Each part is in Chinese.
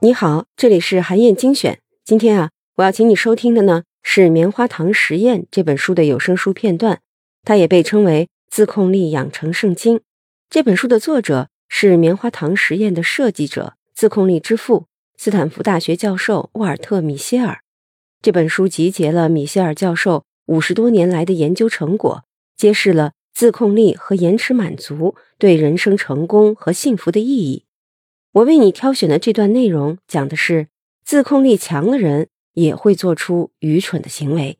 你好，这里是韩燕精选。今天啊，我要请你收听的呢是《棉花糖实验》这本书的有声书片段。它也被称为《自控力养成圣经》。这本书的作者是棉花糖实验的设计者、自控力之父——斯坦福大学教授沃尔特·米歇尔。这本书集结了米歇尔教授五十多年来的研究成果，揭示了自控力和延迟满足对人生成功和幸福的意义。我为你挑选的这段内容，讲的是自控力强的人也会做出愚蠢的行为。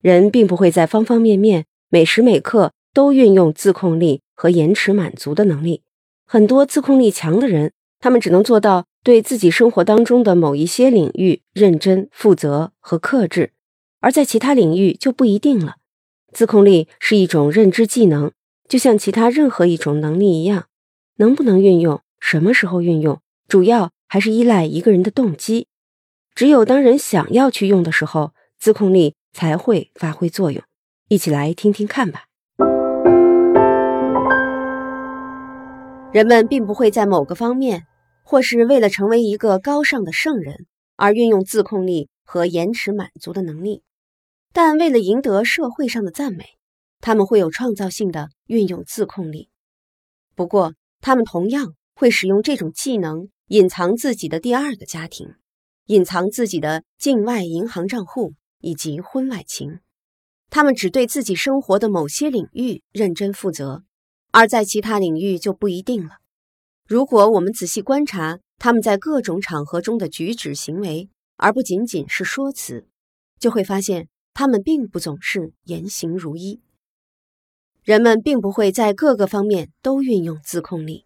人并不会在方方面面、每时每刻都运用自控力和延迟满足的能力。很多自控力强的人，他们只能做到对自己生活当中的某一些领域认真负责和克制，而在其他领域就不一定了。自控力是一种认知技能，就像其他任何一种能力一样，能不能运用？什么时候运用，主要还是依赖一个人的动机。只有当人想要去用的时候，自控力才会发挥作用。一起来听听看吧。人们并不会在某个方面，或是为了成为一个高尚的圣人而运用自控力和延迟满足的能力，但为了赢得社会上的赞美，他们会有创造性的运用自控力。不过，他们同样。会使用这种技能隐藏自己的第二个家庭，隐藏自己的境外银行账户以及婚外情。他们只对自己生活的某些领域认真负责，而在其他领域就不一定了。如果我们仔细观察他们在各种场合中的举止行为，而不仅仅是说辞，就会发现他们并不总是言行如一。人们并不会在各个方面都运用自控力。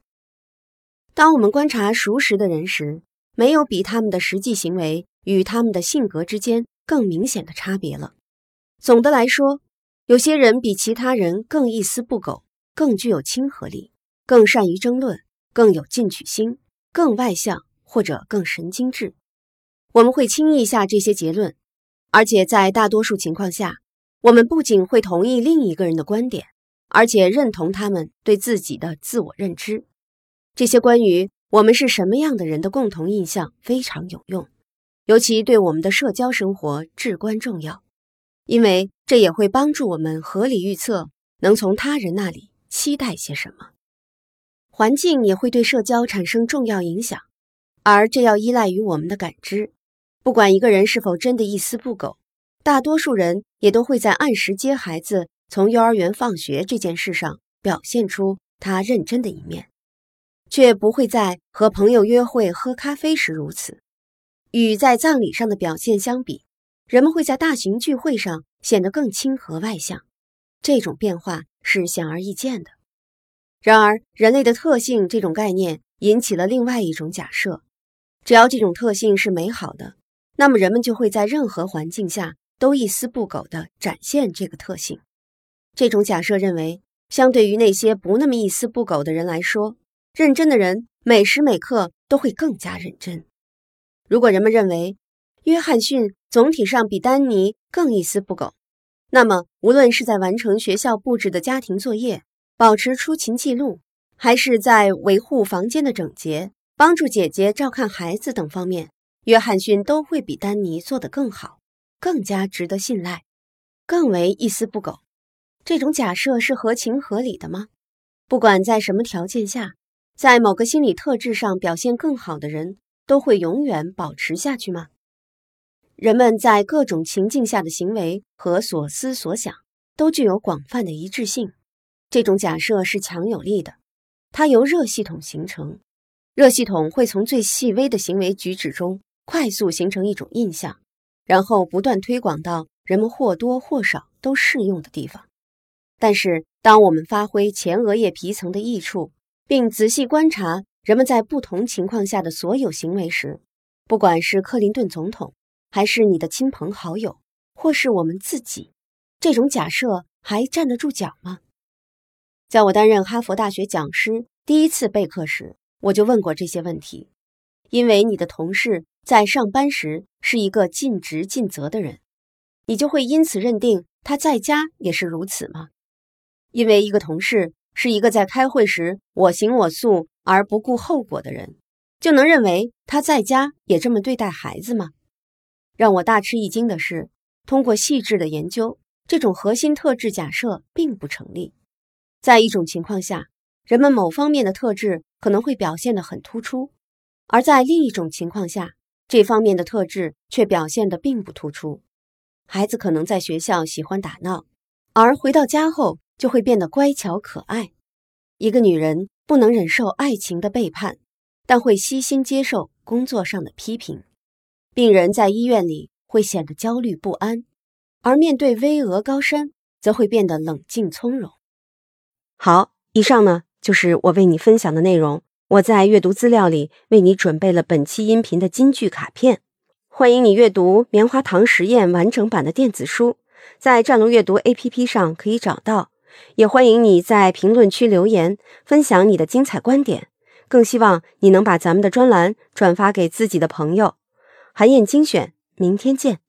当我们观察熟识的人时，没有比他们的实际行为与他们的性格之间更明显的差别了。总的来说，有些人比其他人更一丝不苟，更具有亲和力，更善于争论，更有进取心，更外向或者更神经质。我们会轻易下这些结论，而且在大多数情况下，我们不仅会同意另一个人的观点，而且认同他们对自己的自我认知。这些关于我们是什么样的人的共同印象非常有用，尤其对我们的社交生活至关重要，因为这也会帮助我们合理预测能从他人那里期待些什么。环境也会对社交产生重要影响，而这要依赖于我们的感知。不管一个人是否真的一丝不苟，大多数人也都会在按时接孩子从幼儿园放学这件事上表现出他认真的一面。却不会在和朋友约会喝咖啡时如此。与在葬礼上的表现相比，人们会在大型聚会上显得更亲和外向。这种变化是显而易见的。然而，人类的特性这种概念引起了另外一种假设：只要这种特性是美好的，那么人们就会在任何环境下都一丝不苟地展现这个特性。这种假设认为，相对于那些不那么一丝不苟的人来说，认真的人每时每刻都会更加认真。如果人们认为约翰逊总体上比丹尼更一丝不苟，那么无论是在完成学校布置的家庭作业、保持出勤记录，还是在维护房间的整洁、帮助姐姐照看孩子等方面，约翰逊都会比丹尼做得更好，更加值得信赖，更为一丝不苟。这种假设是合情合理的吗？不管在什么条件下。在某个心理特质上表现更好的人，都会永远保持下去吗？人们在各种情境下的行为和所思所想都具有广泛的一致性。这种假设是强有力的，它由热系统形成。热系统会从最细微的行为举止中快速形成一种印象，然后不断推广到人们或多或少都适用的地方。但是，当我们发挥前额叶皮层的益处，并仔细观察人们在不同情况下的所有行为时，不管是克林顿总统，还是你的亲朋好友，或是我们自己，这种假设还站得住脚吗？在我担任哈佛大学讲师第一次备课时，我就问过这些问题。因为你的同事在上班时是一个尽职尽责的人，你就会因此认定他在家也是如此吗？因为一个同事。是一个在开会时我行我素、而不顾后果的人，就能认为他在家也这么对待孩子吗？让我大吃一惊的是，通过细致的研究，这种核心特质假设并不成立。在一种情况下，人们某方面的特质可能会表现得很突出，而在另一种情况下，这方面的特质却表现得并不突出。孩子可能在学校喜欢打闹，而回到家后就会变得乖巧可爱。一个女人不能忍受爱情的背叛，但会悉心接受工作上的批评。病人在医院里会显得焦虑不安，而面对巍峨高山，则会变得冷静从容。好，以上呢就是我为你分享的内容。我在阅读资料里为你准备了本期音频的金句卡片。欢迎你阅读《棉花糖实验》完整版的电子书，在战龙阅读 APP 上可以找到。也欢迎你在评论区留言，分享你的精彩观点。更希望你能把咱们的专栏转发给自己的朋友。韩燕精选，明天见。